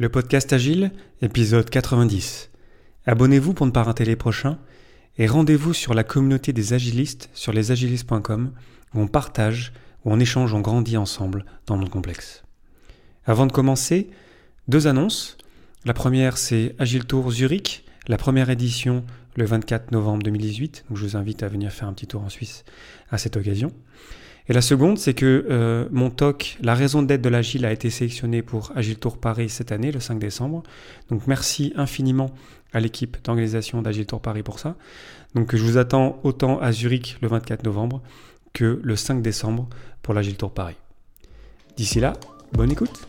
le podcast Agile, épisode 90. Abonnez-vous pour ne pas rater les prochains et rendez-vous sur la communauté des agilistes sur lesagilistes.com où on partage, où on échange, on grandit ensemble dans le monde complexe. Avant de commencer, deux annonces. La première, c'est Agile Tour Zurich, la première édition le 24 novembre 2018. Donc je vous invite à venir faire un petit tour en Suisse à cette occasion. Et la seconde, c'est que euh, mon talk, la raison d'être de l'Agile, a été sélectionné pour Agile Tour Paris cette année, le 5 décembre. Donc merci infiniment à l'équipe d'organisation d'Agile Tour Paris pour ça. Donc je vous attends autant à Zurich le 24 novembre que le 5 décembre pour l'Agile Tour Paris. D'ici là, bonne écoute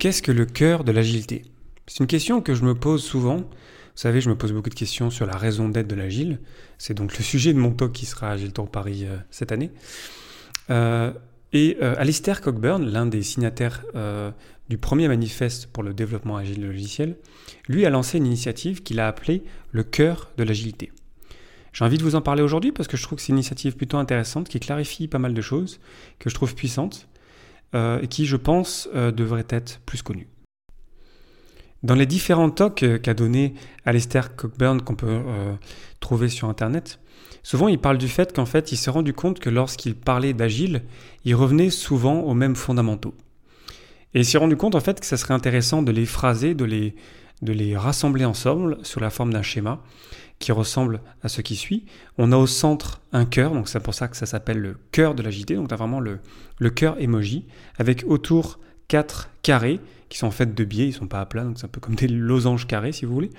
Qu'est-ce que le cœur de l'agilité? C'est une question que je me pose souvent. Vous savez, je me pose beaucoup de questions sur la raison d'être de l'agile. C'est donc le sujet de mon talk qui sera Agile Tour Paris euh, cette année. Euh, et euh, Alistair Cockburn, l'un des signataires du premier manifeste pour le développement agile de logiciel, lui a lancé une initiative qu'il a appelée le cœur de l'agilité. J'ai envie de vous en parler aujourd'hui parce que je trouve que c'est une initiative plutôt intéressante qui clarifie pas mal de choses, que je trouve puissante et qui, je pense, euh, devrait être plus connu. Dans les différents talks euh, qu'a donné Alistair Cockburn qu'on peut trouver sur Internet, souvent il parle du fait qu'en fait il s'est rendu compte que lorsqu'il parlait d'agile, il revenait souvent aux mêmes fondamentaux. Et il s'est rendu compte en fait que ça serait intéressant de les phraser, de les, de les rassembler ensemble sous la forme d'un schéma qui ressemble à ce qui suit. On a au centre un cœur, donc c'est pour ça que ça s'appelle le cœur de la JT, donc tu as vraiment le, cœur emoji, avec autour quatre carrés qui sont en fait de biais, ils sont pas à plat, donc c'est un peu comme des losanges carrés si vous voulez.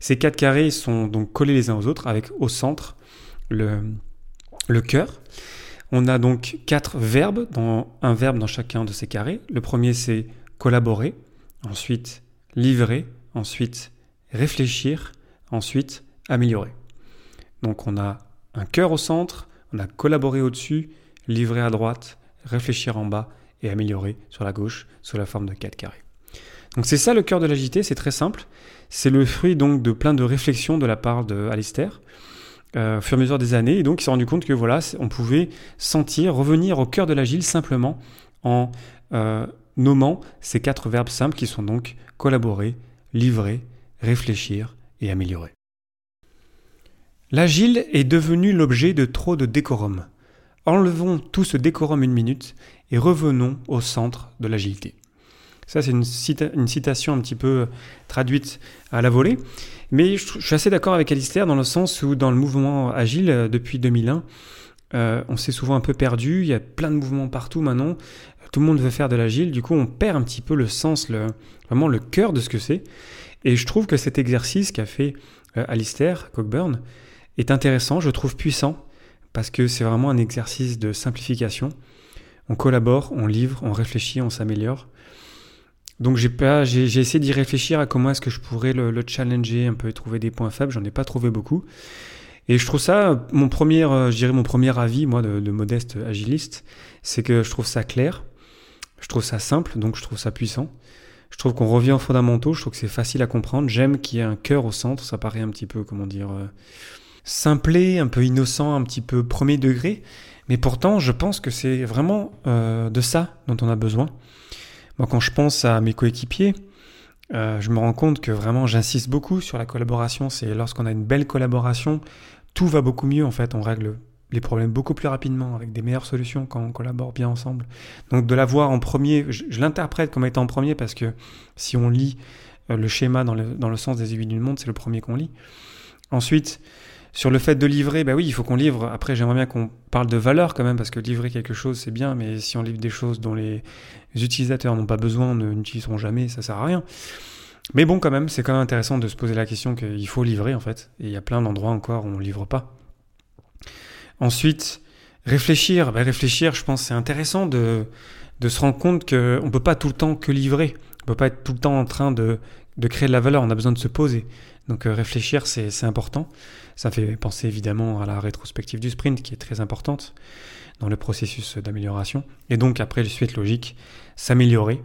Ces quatre carrés sont donc collés les uns aux autres avec au centre le, le cœur. On a donc quatre verbes, dans, un verbe dans chacun de ces carrés. Le premier c'est collaborer, ensuite livrer, ensuite réfléchir, ensuite améliorer. Donc on a un cœur au centre, on a collaboré au-dessus, livré à droite, réfléchir en bas et améliorer sur la gauche sous la forme de 4 carrés. Donc c'est ça le cœur de l'agité, c'est très simple. C'est le fruit donc de plein de réflexions de la part de euh, au fur et à mesure des années. Et donc il s'est rendu compte que voilà, on pouvait sentir, revenir au cœur de l'agile simplement en euh, nommant ces quatre verbes simples qui sont donc collaborer, livrer, réfléchir et améliorer. L'agile est devenu l'objet de trop de décorum. Enlevons tout ce décorum une minute et revenons au centre de l'agilité. Ça, c'est une, citation un petit peu traduite à la volée. Mais je, suis assez d'accord avec Alistair dans le sens où dans le mouvement agile, euh, depuis 2001, euh, on s'est souvent un peu perdu. Il y a plein de mouvements partout maintenant. Tout le monde veut faire de l'agile. Du coup, on perd un petit peu le sens, le, vraiment le cœur de ce que c'est. Et je trouve que cet exercice qu'a fait euh, Alistair Cockburn, est intéressant, je trouve puissant, parce que c'est vraiment un exercice de simplification. On collabore, on livre, on réfléchit, on s'améliore. Donc j'ai pas, j'ai, essayé d'y réfléchir à comment est-ce que je pourrais le, challenger, un peu et trouver des points faibles. J'en ai pas trouvé beaucoup. Et je trouve ça, mon premier, euh, je dirais mon premier avis, moi, de, de modeste agiliste, c'est que je trouve ça clair, je trouve ça simple, donc je trouve ça puissant. Je trouve qu'on revient aux fondamentaux, je trouve que c'est facile à comprendre. J'aime qu'il y ait un cœur au centre, ça paraît un petit peu, comment dire, euh, simplé, un peu innocent, un petit peu premier degré. Mais pourtant, je pense que c'est vraiment euh, de ça dont on a besoin. Moi, quand je pense à mes coéquipiers, euh, je me rends compte que vraiment j'insiste beaucoup sur la collaboration. C'est lorsqu'on a une belle collaboration, tout va beaucoup mieux en fait. On règle les problèmes beaucoup plus rapidement avec des meilleures solutions quand on collabore bien ensemble. Donc de l'avoir en premier, je, l'interprète comme étant en premier parce que si on lit euh, le schéma dans le, dans le sens des aiguilles du monde, c'est le premier qu'on lit. Ensuite, sur le fait de livrer, bah oui, il faut qu'on livre. Après, j'aimerais bien qu'on parle de valeur quand même, parce que livrer quelque chose, c'est bien, mais si on livre des choses dont les utilisateurs n'ont pas besoin, ne n'utiliseront jamais, ça sert à rien. Mais bon, quand même, c'est quand même intéressant de se poser la question qu'il faut livrer, en fait. Et il y a plein d'endroits encore où on ne livre pas. Ensuite, Réfléchir, bah, réfléchir, je pense c'est intéressant de, de se rendre compte qu'on ne peut pas tout le temps que livrer. On ne peut pas être tout le temps en train de, de créer de la valeur, on a besoin de se poser. Donc euh, réfléchir, c'est important. Ça fait penser évidemment à la rétrospective du sprint qui est très importante dans le processus d'amélioration. Et donc après, suite logique, s'améliorer.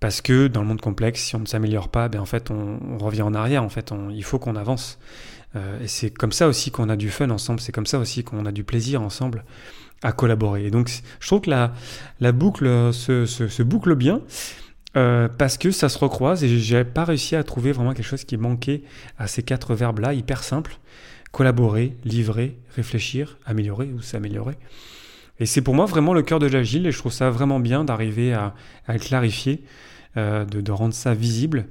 Parce que dans le monde complexe, si on ne s'améliore pas, ben en fait, on, revient en arrière. En fait, il faut qu'on avance. Euh, et c'est comme ça aussi qu'on a du fun ensemble. C'est comme ça aussi qu'on a du plaisir ensemble à collaborer. Et donc, je trouve que la, boucle se, boucle bien. Euh, parce que ça se recroise et j'ai pas réussi à trouver vraiment quelque chose qui manquait à ces quatre verbes-là, hyper simples. Collaborer, livrer, réfléchir, améliorer ou s'améliorer. Et c'est pour moi vraiment le cœur de l'agile et je trouve ça vraiment bien d'arriver à, clarifier, euh, de, rendre ça visible.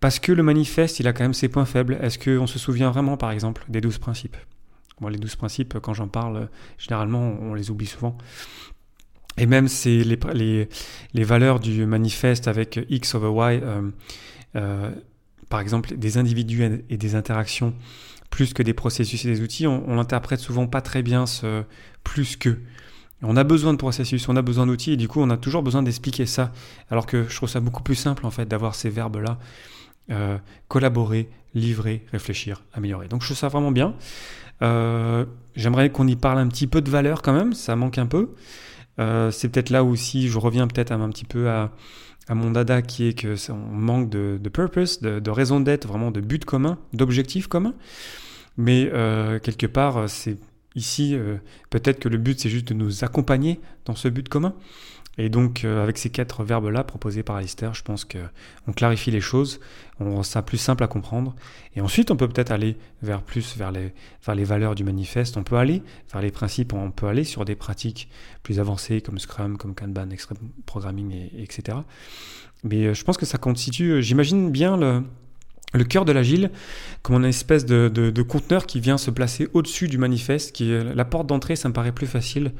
Parce que le manifeste, il a quand même ses points faibles. Est-ce qu'on se souvient vraiment, par exemple, des douze principes? Les douze principes, quand j'en parle, généralement, on les oublie souvent. Et même les, les, les, valeurs du manifeste avec X over Y, euh, euh, par exemple, des individus et des interactions, plus que des processus et des outils, on, l'interprète souvent pas très bien ce plus que. On a besoin de processus, on a besoin d'outils, et du coup, on a toujours besoin d'expliquer ça. Alors que je trouve ça beaucoup plus simple, en fait, d'avoir ces verbes-là. Euh, collaborer, livrer, réfléchir, améliorer. Donc je trouve ça vraiment bien. Euh, j'aimerais qu'on y parle un petit peu de valeur quand même, ça manque un peu. Euh, c'est peut-être là aussi, je reviens peut-être un, petit peu à, mon dada qui est que on manque de, purpose, de, raison d'être, vraiment de but commun, d'objectif commun. Mais quelque part, c'est Ici, peut-être que le but, c'est juste de nous accompagner dans ce but commun. Et donc, euh, avec ces quatre verbes-là proposés par Alistair, je pense qu'on clarifie les choses, on rend ça plus simple à comprendre. Et ensuite, on peut peut-être aller vers plus vers les, vers les valeurs du manifeste. On peut aller vers les principes, on peut aller sur des pratiques plus avancées comme Scrum, comme Kanban, Extreme Programming, et, etc. Mais euh, je pense que ça constitue, j'imagine bien le, le cœur de l'agile comme une espèce de, conteneur qui vient se placer au-dessus du manifeste, qui est la porte d'entrée, ça me paraît plus facile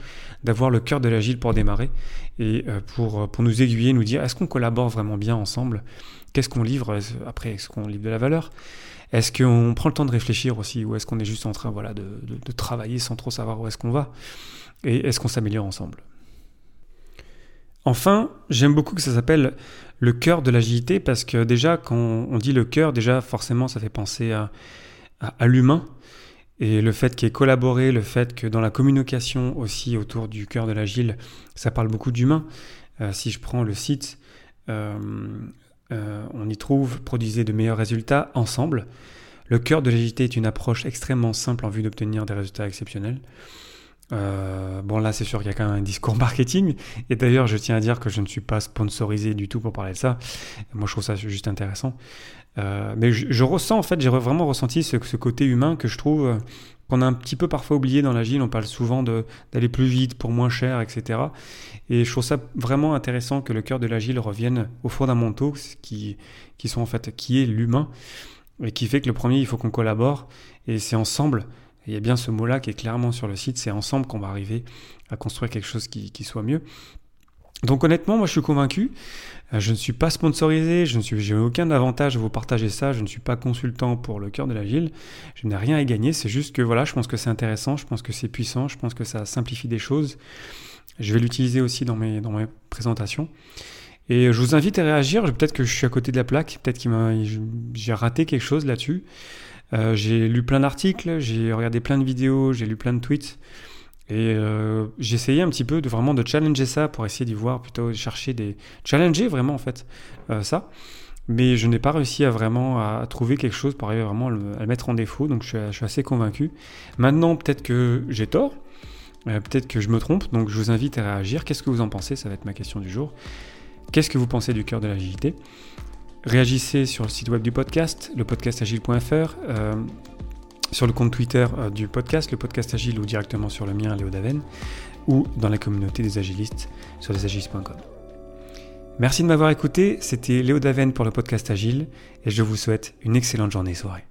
d'avoir le cœur de l'agile pour démarrer et euh, pour, pour nous aiguiller, nous dire est-ce qu'on collabore vraiment bien ensemble? Qu'est-ce qu'on livre? Après, est-ce qu'on livre de la valeur? Est-ce qu'on prend le temps de réfléchir aussi? Ou est-ce qu'on est juste en train voilà, de, de travailler sans trop savoir où est-ce qu'on va? Et est-ce qu'on s'améliore ensemble? Enfin, j'aime beaucoup que ça s'appelle le cœur de l'agilité parce que déjà, quand on dit le cœur, déjà forcément, ça fait penser à, l'humain. Et le fait qu'il ait collaboré, le fait que dans la communication aussi autour du cœur de l'agile, ça parle beaucoup d'humain. Euh, si je prends le site, euh, euh, on y trouve produisez de meilleurs résultats ensemble. Le cœur de l'agilité est une approche extrêmement simple en vue d'obtenir des résultats exceptionnels. Euh, bon là c'est sûr qu'il y a quand même un discours marketing et d'ailleurs je tiens à dire que je ne suis pas sponsorisé du tout pour parler de ça. Moi je trouve ça juste intéressant. Euh, mais je, ressens en fait, j'ai vraiment ressenti ce, côté humain que je trouve euh, qu'on a un petit peu parfois oublié dans l'agile. On parle souvent d'aller plus vite pour moins cher, etc. Et je trouve ça vraiment intéressant que le cœur de l'agile revienne aux fondamentaux qui, qui sont en fait qui est l'humain et qui fait que le premier il faut qu'on collabore et c'est ensemble il y a bien ce mot-là qui est clairement sur le site, c'est ensemble qu'on va arriver à construire quelque chose qui, soit mieux. Donc honnêtement, moi je suis convaincu. Euh, je ne suis pas sponsorisé, je j'ai aucun avantage à vous partager ça. Je ne suis pas consultant pour le cœur de la ville. Je n'ai rien à gagner. C'est juste que voilà, je pense que c'est intéressant, je pense que c'est puissant, je pense que ça simplifie des choses. Je vais l'utiliser aussi dans mes, dans mes présentations. Et je vous invite à réagir. Peut-être que je suis à côté de la plaque, peut-être que j'ai raté quelque chose là-dessus. Euh, j'ai lu plein d'articles, j'ai regardé plein de vidéos, j'ai lu plein de tweets. Et euh, j'ai essayé un petit peu de vraiment de challenger ça pour essayer d'y voir, plutôt chercher des... Challenger vraiment en fait euh, ça. Mais je n'ai pas réussi à vraiment à trouver quelque chose pour arriver vraiment à le, mettre en défaut. Donc je suis, assez convaincu. Maintenant peut-être que j'ai tort. peut-être que je me trompe. Donc je vous invite à réagir. Qu'est-ce que vous en pensez? Ça va être ma question du jour. Qu'est-ce que vous pensez du cœur de l'agilité? Réagissez sur le site web du podcast, le podcastagile.fr, euh, sur le compte Twitter euh, du podcast, le podcast agile, ou directement sur le mien, Léo Daven, ou dans la communauté des agilistes sur lesagilistes.com. Merci de m'avoir écouté, c'était Léo Daven pour le podcast Agile, et je vous souhaite une excellente journée et soirée.